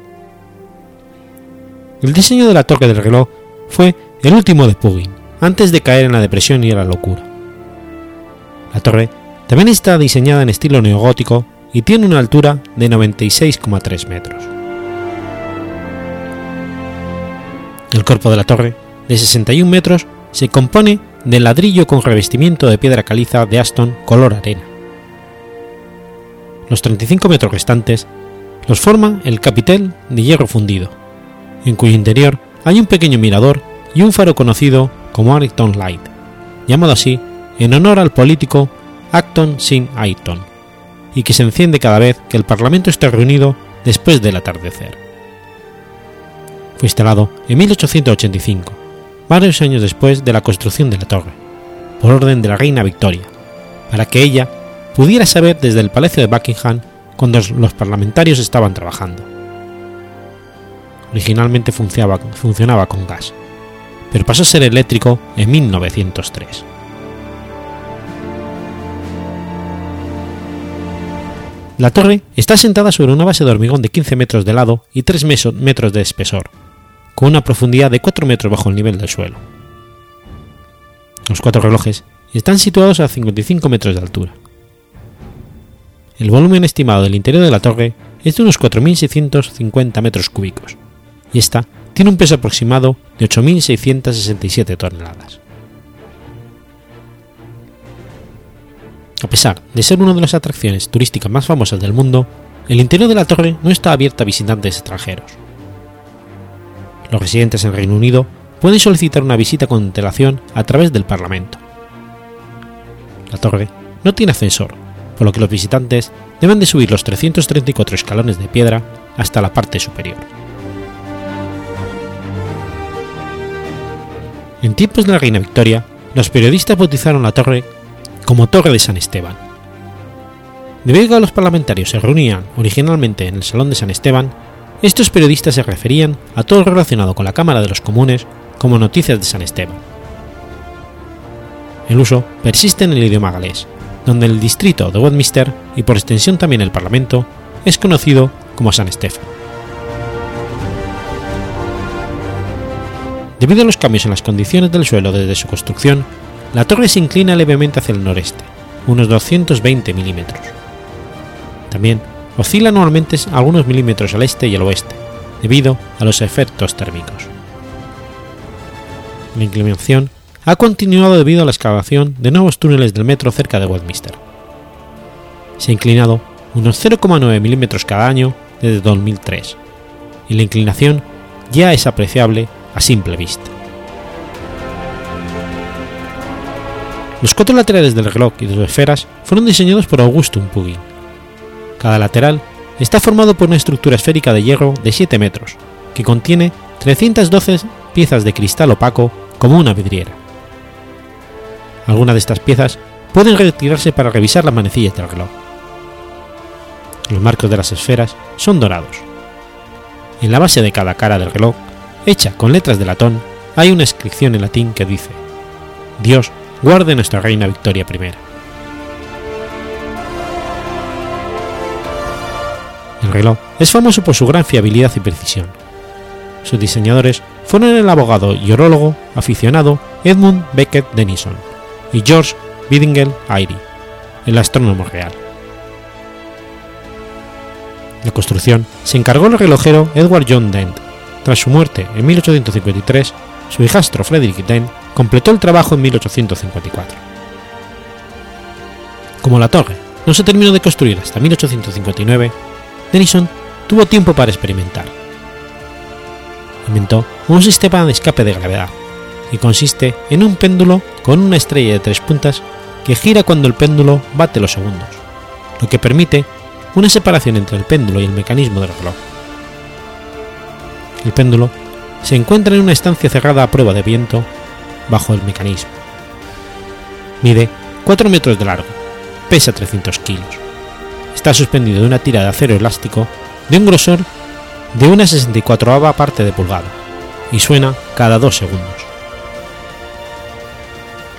El diseño de la torre del reloj fue el último de Pugin, antes de caer en la depresión y la locura. La torre también está diseñada en estilo neogótico y tiene una altura de 96,3 metros. El cuerpo de la torre, de 61 metros, se compone de ladrillo con revestimiento de piedra caliza de Aston color arena. Los 35 metros restantes los forman el capitel de hierro fundido en cuyo interior hay un pequeño mirador y un faro conocido como Acton Light, llamado así en honor al político Acton Sin Ayton, y que se enciende cada vez que el Parlamento está reunido después del atardecer. Fue instalado en 1885, varios años después de la construcción de la torre, por orden de la reina Victoria, para que ella pudiera saber desde el Palacio de Buckingham cuando los parlamentarios estaban trabajando. Originalmente funcionaba, funcionaba con gas, pero pasó a ser eléctrico en 1903. La torre está sentada sobre una base de hormigón de 15 metros de lado y 3 metros de espesor, con una profundidad de 4 metros bajo el nivel del suelo. Los cuatro relojes están situados a 55 metros de altura. El volumen estimado del interior de la torre es de unos 4.650 metros cúbicos, y esta tiene un peso aproximado de 8.667 toneladas. A pesar de ser una de las atracciones turísticas más famosas del mundo, el interior de la torre no está abierto a visitantes extranjeros. Los residentes en Reino Unido pueden solicitar una visita con antelación a través del Parlamento. La torre no tiene ascensor, por lo que los visitantes deben de subir los 334 escalones de piedra hasta la parte superior. En tiempos de la reina Victoria, los periodistas bautizaron la torre como Torre de San Esteban. Debido a que los parlamentarios se reunían originalmente en el Salón de San Esteban, estos periodistas se referían a todo lo relacionado con la Cámara de los Comunes como Noticias de San Esteban. El uso persiste en el idioma galés, donde el distrito de Westminster y por extensión también el Parlamento es conocido como San Estefan. Debido a los cambios en las condiciones del suelo desde su construcción, la torre se inclina levemente hacia el noreste, unos 220 milímetros. También oscila anualmente algunos milímetros al este y al oeste, debido a los efectos térmicos. La inclinación ha continuado debido a la excavación de nuevos túneles del metro cerca de Westminster. Se ha inclinado unos 0,9 milímetros cada año desde 2003, y la inclinación ya es apreciable a simple vista. Los cuatro laterales del reloj y de sus esferas fueron diseñados por Augustum Pugin. Cada lateral está formado por una estructura esférica de hierro de 7 metros, que contiene 312 piezas de cristal opaco como una vidriera. Algunas de estas piezas pueden retirarse para revisar las manecillas del reloj. Los marcos de las esferas son dorados. En la base de cada cara del reloj hecha con letras de latón, hay una inscripción en latín que dice, Dios guarde nuestra reina Victoria I. El reloj es famoso por su gran fiabilidad y precisión. Sus diseñadores fueron el abogado y orólogo aficionado Edmund Beckett Denison y George Biddingell Airy, el astrónomo real. La construcción se encargó el relojero Edward John Dent, tras su muerte en 1853, su hijastro Frederick Dent completó el trabajo en 1854. Como la torre no se terminó de construir hasta 1859, Denison tuvo tiempo para experimentar. Inventó un sistema de escape de gravedad, que consiste en un péndulo con una estrella de tres puntas que gira cuando el péndulo bate los segundos, lo que permite una separación entre el péndulo y el mecanismo del reloj. El péndulo se encuentra en una estancia cerrada a prueba de viento bajo el mecanismo. Mide 4 metros de largo, pesa 300 kilos. Está suspendido de una tira de acero elástico de un grosor de una 64 parte de pulgada y suena cada 2 segundos.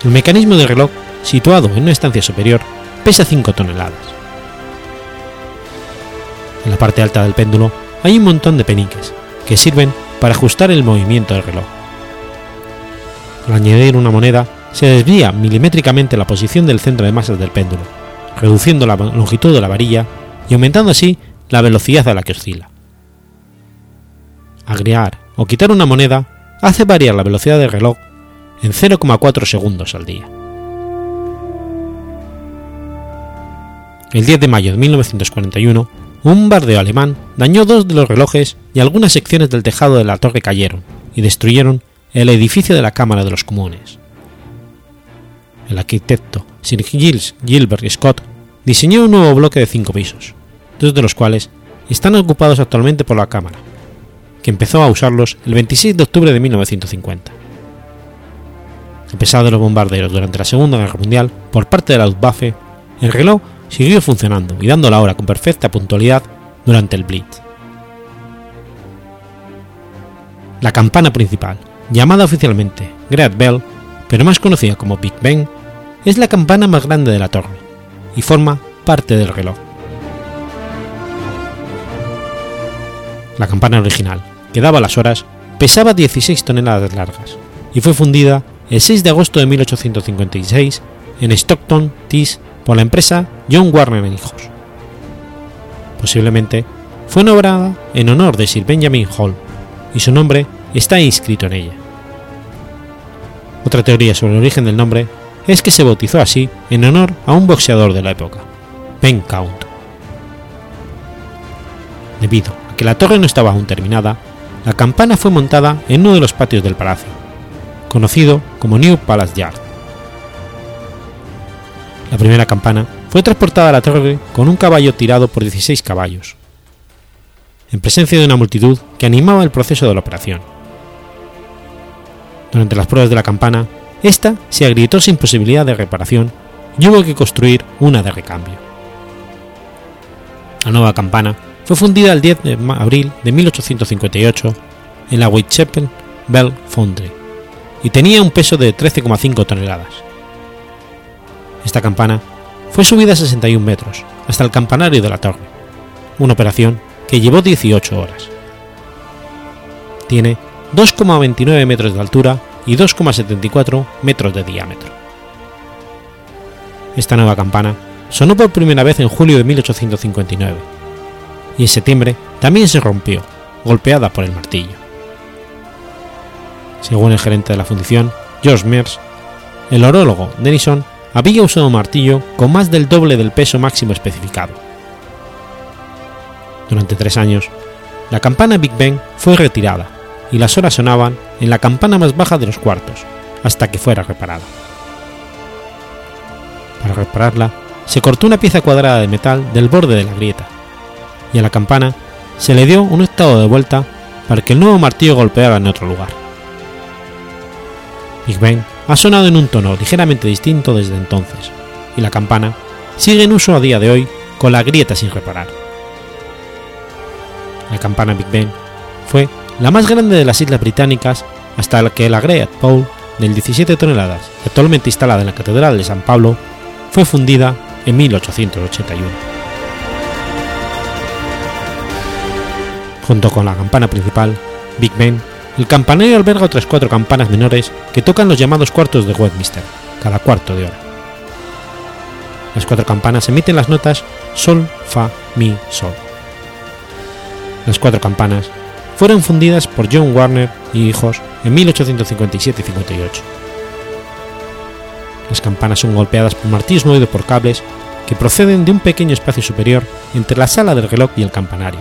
El mecanismo del reloj, situado en una estancia superior, pesa 5 toneladas. En la parte alta del péndulo hay un montón de peniques, que sirven para ajustar el movimiento del reloj. Al añadir una moneda, se desvía milimétricamente la posición del centro de masas del péndulo, reduciendo la longitud de la varilla y aumentando así la velocidad a la que oscila. Agregar o quitar una moneda hace variar la velocidad del reloj en 0,4 segundos al día. El 10 de mayo de 1941, un bombardeo alemán dañó dos de los relojes y algunas secciones del tejado de la torre cayeron y destruyeron el edificio de la Cámara de los Comunes. El arquitecto Sir Giles Gilbert Scott diseñó un nuevo bloque de cinco pisos, dos de los cuales están ocupados actualmente por la Cámara, que empezó a usarlos el 26 de octubre de 1950. A pesar de los bombardeos durante la Segunda Guerra Mundial por parte de la Luftwaffe, el reloj siguió funcionando y dando la hora con perfecta puntualidad durante el Blitz. La campana principal, llamada oficialmente Great Bell, pero más conocida como Big Ben, es la campana más grande de la torre y forma parte del reloj. La campana original, que daba las horas, pesaba 16 toneladas largas y fue fundida el 6 de agosto de 1856 en Stockton, Tees, por la empresa John Warner Hijos. Posiblemente fue nombrada en honor de Sir Benjamin Hall y su nombre está inscrito en ella. Otra teoría sobre el origen del nombre es que se bautizó así en honor a un boxeador de la época, Ben Count. Debido a que la torre no estaba aún terminada, la campana fue montada en uno de los patios del palacio, conocido como New Palace Yard. La primera campana fue transportada a la torre con un caballo tirado por 16 caballos, en presencia de una multitud que animaba el proceso de la operación. Durante las pruebas de la campana, esta se agrietó sin posibilidad de reparación y hubo que construir una de recambio. La nueva campana fue fundida el 10 de abril de 1858 en la Whitechapel Bell Foundry y tenía un peso de 13,5 toneladas. Esta campana fue subida a 61 metros hasta el campanario de la torre, una operación que llevó 18 horas. Tiene 2,29 metros de altura y 2,74 metros de diámetro. Esta nueva campana sonó por primera vez en julio de 1859 y en septiembre también se rompió, golpeada por el martillo. Según el gerente de la fundición, George Mears, el orólogo Denison había usado un martillo con más del doble del peso máximo especificado. Durante tres años, la campana Big Ben fue retirada y las horas sonaban en la campana más baja de los cuartos, hasta que fuera reparada. Para repararla, se cortó una pieza cuadrada de metal del borde de la grieta, y a la campana se le dio un estado de vuelta para que el nuevo martillo golpeara en otro lugar. Big Ben ha sonado en un tono ligeramente distinto desde entonces, y la campana sigue en uso a día de hoy con la grieta sin reparar. La campana Big Ben fue la más grande de las islas británicas hasta que la Great Pole del 17 toneladas, actualmente instalada en la Catedral de San Pablo, fue fundida en 1881. Junto con la campana principal, Big Ben, el campanario alberga otras cuatro campanas menores que tocan los llamados cuartos de Westminster, cada cuarto de hora. Las cuatro campanas emiten las notas Sol, Fa, Mi, Sol. Las cuatro campanas fueron fundidas por John Warner y hijos en 1857 y 58. Las campanas son golpeadas por martillos movidos por cables que proceden de un pequeño espacio superior entre la sala del reloj y el campanario,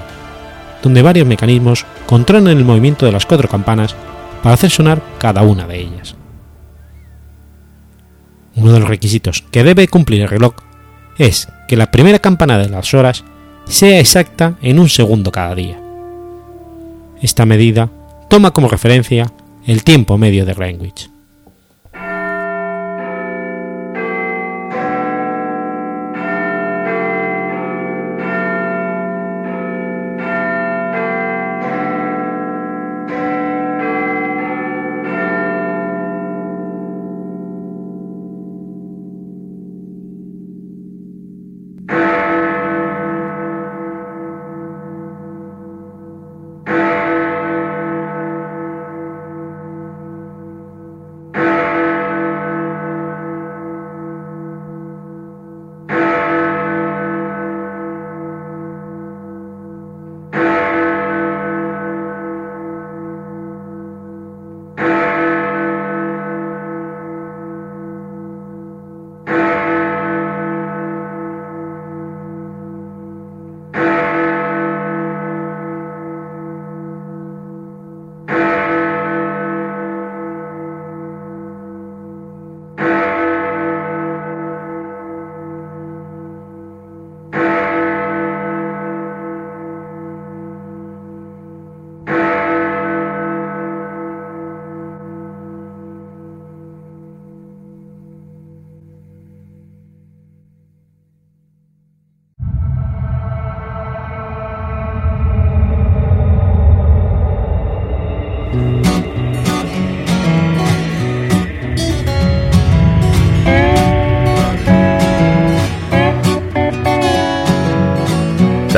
donde varios mecanismos controlan el movimiento de las cuatro campanas para hacer sonar cada una de ellas. Uno de los requisitos que debe cumplir el reloj es que la primera campana de las horas sea exacta en un segundo cada día. Esta medida toma como referencia el tiempo medio de Greenwich.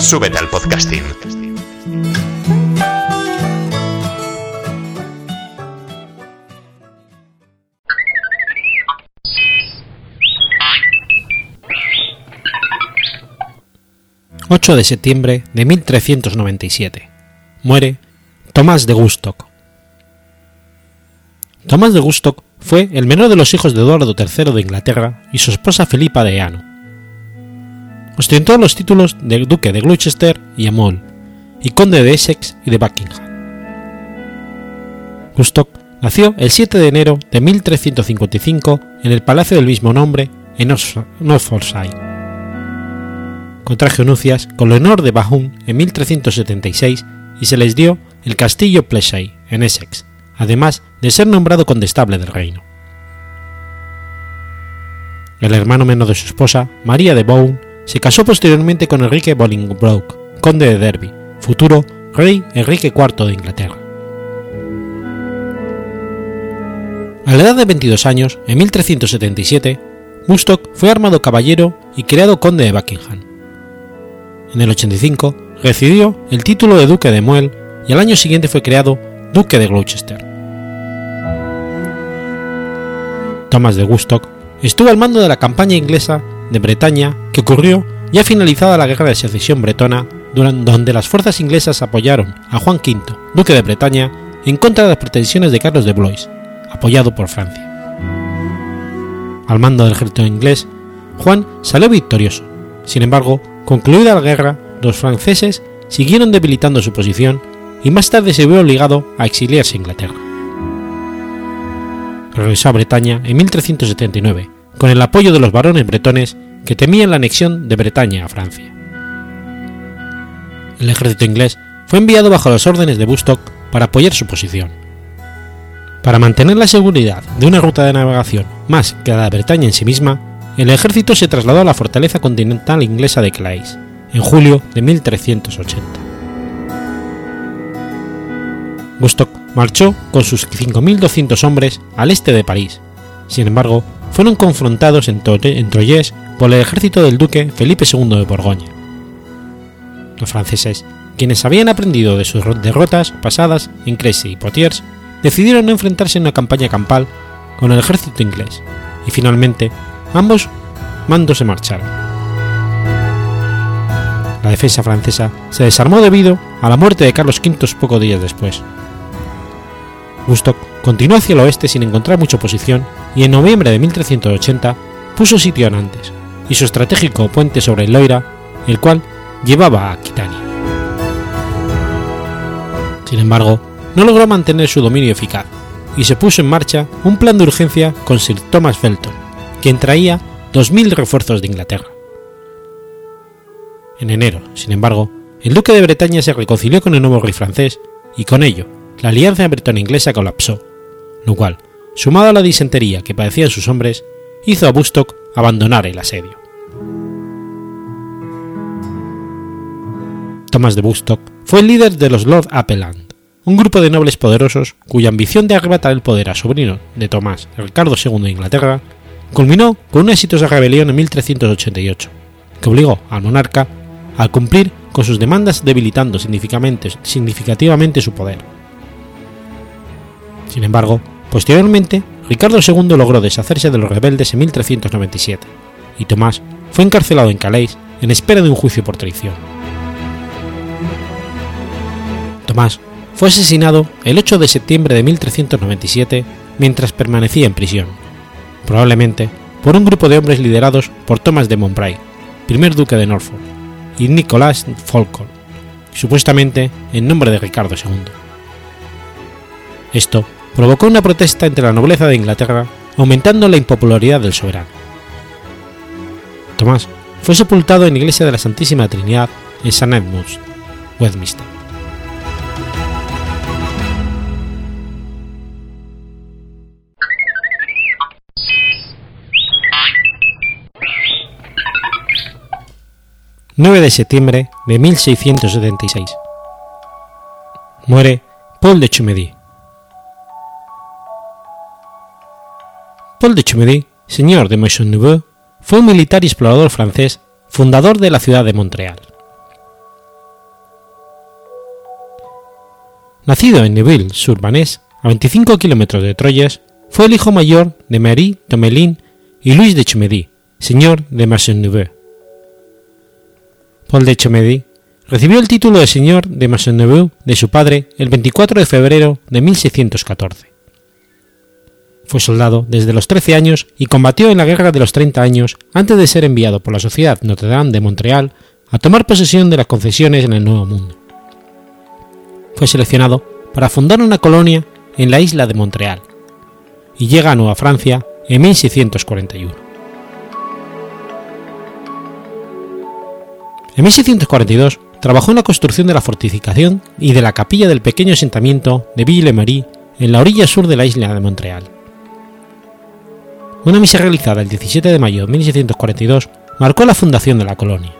Súbete al podcasting. ...8 de septiembre de 1397... ...muere Tomás de Gustock. Tomás de Gustock fue el menor de los hijos de Eduardo III de Inglaterra y su esposa Felipa de Eano ostentó los títulos de duque de Gloucester y Amol, y conde de Essex y de Buckingham. Gustock nació el 7 de enero de 1355 en el palacio del mismo nombre en Norfolkshire. Contrajo nupcias con Leonor de Bahun en 1376 y se les dio el castillo Pleshay en Essex, además de ser nombrado condestable del reino. El hermano menor de su esposa, María de Bohun, se casó posteriormente con Enrique Bolingbroke, conde de Derby, futuro rey Enrique IV de Inglaterra. A la edad de 22 años, en 1377, Bustock fue armado caballero y creado conde de Buckingham. En el 85 recibió el título de duque de Muel y al año siguiente fue creado duque de Gloucester. Thomas de Woodstock estuvo al mando de la campaña inglesa de Bretaña que ocurrió ya finalizada la Guerra de Secesión Bretona, donde las fuerzas inglesas apoyaron a Juan V, duque de Bretaña, en contra de las pretensiones de Carlos de Blois, apoyado por Francia. Al mando del ejército inglés, Juan salió victorioso. Sin embargo, concluida la guerra, los franceses siguieron debilitando su posición y más tarde se vio obligado a exiliarse a Inglaterra. Regresó a Bretaña en 1379 con el apoyo de los varones bretones que temían la anexión de Bretaña a Francia. El ejército inglés fue enviado bajo las órdenes de Bustock para apoyar su posición. Para mantener la seguridad de una ruta de navegación más que la de Bretaña en sí misma, el ejército se trasladó a la fortaleza continental inglesa de Clays en julio de 1380. Bustock marchó con sus 5.200 hombres al este de París. Sin embargo, fueron confrontados en, Troyes por el ejército del duque Felipe II de Borgoña. Los franceses, quienes habían aprendido de sus derrotas pasadas en Crécy y Poitiers, decidieron no enfrentarse en una campaña campal con el ejército inglés, y finalmente ambos mandos se marcharon. La defensa francesa se desarmó debido a la muerte de Carlos V pocos días después. Continuó hacia el oeste sin encontrar mucha oposición y en noviembre de 1380 puso sitio a Nantes y su estratégico puente sobre el Loira, el cual llevaba a Aquitania. Sin embargo, no logró mantener su dominio eficaz y se puso en marcha un plan de urgencia con Sir Thomas Felton, quien traía 2.000 refuerzos de Inglaterra. En enero, sin embargo, el duque de Bretaña se reconcilió con el nuevo rey francés y con ello la alianza bretona-inglesa colapsó, lo cual, sumado a la disentería que padecían sus hombres, hizo a Bustock abandonar el asedio. Thomas de Bustock fue el líder de los Lord Appleland, un grupo de nobles poderosos cuya ambición de arrebatar el poder a sobrino de Tomás, Ricardo II de Inglaterra, culminó con una exitosa rebelión en 1388, que obligó al monarca a cumplir con sus demandas debilitando significativamente su poder. Sin embargo, posteriormente, Ricardo II logró deshacerse de los rebeldes en 1397, y Tomás fue encarcelado en Calais en espera de un juicio por traición. Tomás fue asesinado el 8 de septiembre de 1397 mientras permanecía en prisión, probablemente por un grupo de hombres liderados por Thomas de Montbray, primer duque de Norfolk, y Nicolás Falcon, supuestamente en nombre de Ricardo II. Esto provocó una protesta entre la nobleza de Inglaterra, aumentando la impopularidad del soberano. Tomás fue sepultado en la iglesia de la Santísima Trinidad en St. Edmunds, Westminster. 9 de septiembre de 1676. Muere Paul de Chumedy. Paul de Chumedy, señor de Maisonneuve, fue un militar y explorador francés, fundador de la ciudad de Montreal. Nacido en Neuville-sur-Vanesse, a 25 kilómetros de Troyes, fue el hijo mayor de Marie Tomelin y Louis de Chumedy, señor de Maisonneuve. Paul de Chomedy recibió el título de señor de Maisonneuve de su padre el 24 de febrero de 1614. Fue soldado desde los 13 años y combatió en la Guerra de los 30 años antes de ser enviado por la Sociedad Notre Dame de Montreal a tomar posesión de las concesiones en el Nuevo Mundo. Fue seleccionado para fundar una colonia en la isla de Montreal y llega a Nueva Francia en 1641. En 1642 trabajó en la construcción de la fortificación y de la capilla del pequeño asentamiento de Ville-Marie en la orilla sur de la isla de Montreal. Una misa realizada el 17 de mayo de 1642 marcó la fundación de la colonia.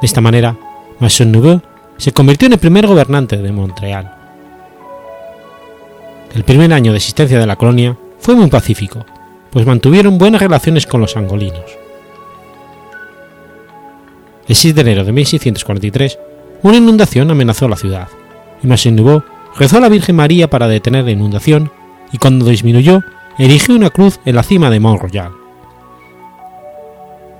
De esta manera, Maisonneuve se convirtió en el primer gobernante de Montreal. El primer año de existencia de la colonia fue muy pacífico, pues mantuvieron buenas relaciones con los angolinos el 6 de enero de 1643, una inundación amenazó la ciudad, y Maisonneuve rezó a la Virgen María para detener la inundación y cuando disminuyó, erigió una cruz en la cima de Mont Royal.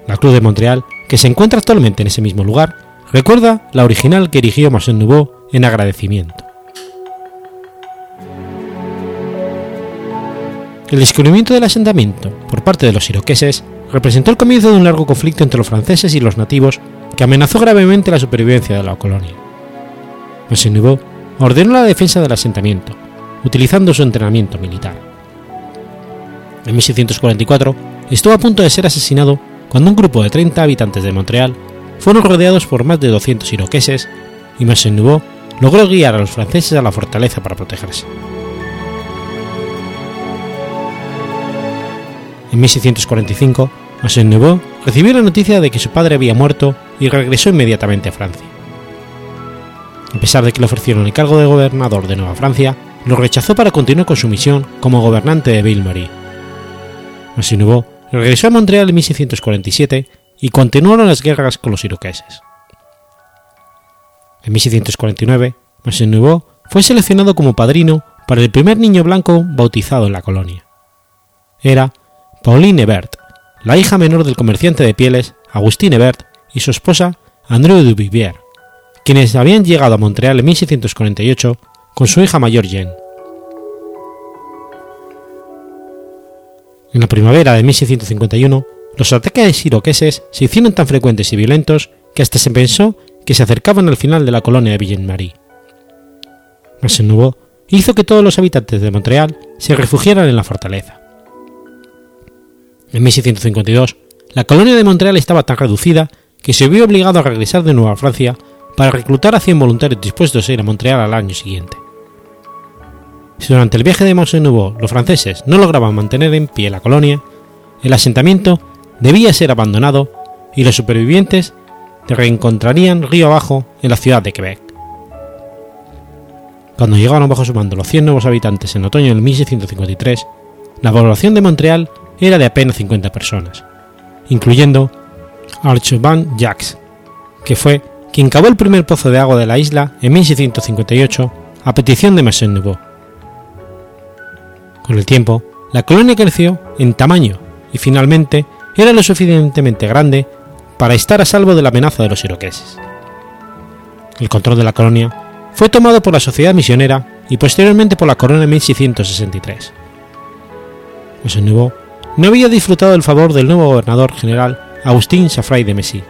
La cruz de Montreal, que se encuentra actualmente en ese mismo lugar, recuerda la original que erigió Maisonneuve en agradecimiento. El descubrimiento del asentamiento por parte de los iroqueses representó el comienzo de un largo conflicto entre los franceses y los nativos que amenazó gravemente la supervivencia de la colonia. Maisonneuve ordenó la defensa del asentamiento, utilizando su entrenamiento militar. En 1644 estuvo a punto de ser asesinado cuando un grupo de 30 habitantes de Montreal fueron rodeados por más de 200 iroqueses y Maisonneuve logró guiar a los franceses a la fortaleza para protegerse. En 1645, Maisonneuve recibió la noticia de que su padre había muerto y regresó inmediatamente a Francia. A pesar de que le ofrecieron el cargo de gobernador de Nueva Francia, lo rechazó para continuar con su misión como gobernante de Ville-Marie. Maisonneuve regresó a Montreal en 1647 y continuaron las guerras con los iroqueses. En 1649, Maisonneuve fue seleccionado como padrino para el primer niño blanco bautizado en la colonia. Era Pauline Ebert, la hija menor del comerciante de pieles Agustín Ebert y su esposa Andreu Duvivier, quienes habían llegado a Montreal en 1648 con su hija mayor Jeanne. En la primavera de 1651, los ataques iroqueses se hicieron tan frecuentes y violentos que hasta se pensó que se acercaban al final de la colonia de Ville-Marie. Hizo que todos los habitantes de Montreal se refugiaran en la fortaleza. En 1652, la colonia de Montreal estaba tan reducida que se vio obligado a regresar de nuevo a Francia para reclutar a 100 voluntarios dispuestos a ir a Montreal al año siguiente. Si durante el viaje de Maisonneuve los franceses no lograban mantener en pie la colonia, el asentamiento debía ser abandonado y los supervivientes reencontrarían río abajo en la ciudad de Quebec. Cuando llegaron bajo su mando los 100 nuevos habitantes en otoño de 1653, la población de Montreal era de apenas 50 personas, incluyendo Archibald Jacques, que fue quien cavó el primer pozo de agua de la isla en 1658 a petición de Maisonneuve. Con el tiempo, la colonia creció en tamaño y finalmente era lo suficientemente grande para estar a salvo de la amenaza de los iroqueses. El control de la colonia fue tomado por la sociedad misionera y posteriormente por la corona en 1663. Maisonneuve no había disfrutado del favor del nuevo gobernador general Agustín Safray de Messy.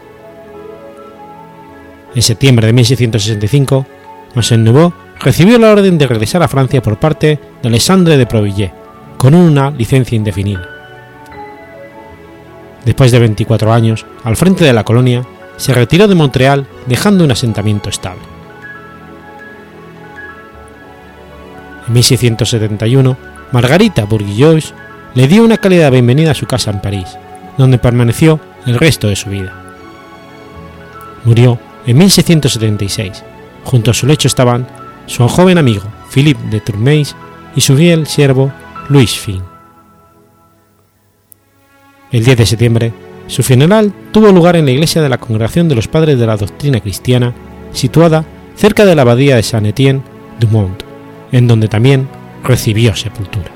En septiembre de 1665, Maisonneuve recibió la orden de regresar a Francia por parte de Alexandre de Provillé, con una licencia indefinida. Después de 24 años al frente de la colonia, se retiró de Montreal dejando un asentamiento estable. En 1671, Margarita Bourguignon le dio una cálida bienvenida a su casa en París, donde permaneció el resto de su vida. Murió en 1676. Junto a su lecho estaban su joven amigo Philippe de Tourmeis y su fiel siervo Louis Finn. El 10 de septiembre, su funeral tuvo lugar en la iglesia de la Congregación de los Padres de la Doctrina Cristiana, situada cerca de la abadía de Saint-Étienne du Mont, en donde también recibió sepultura.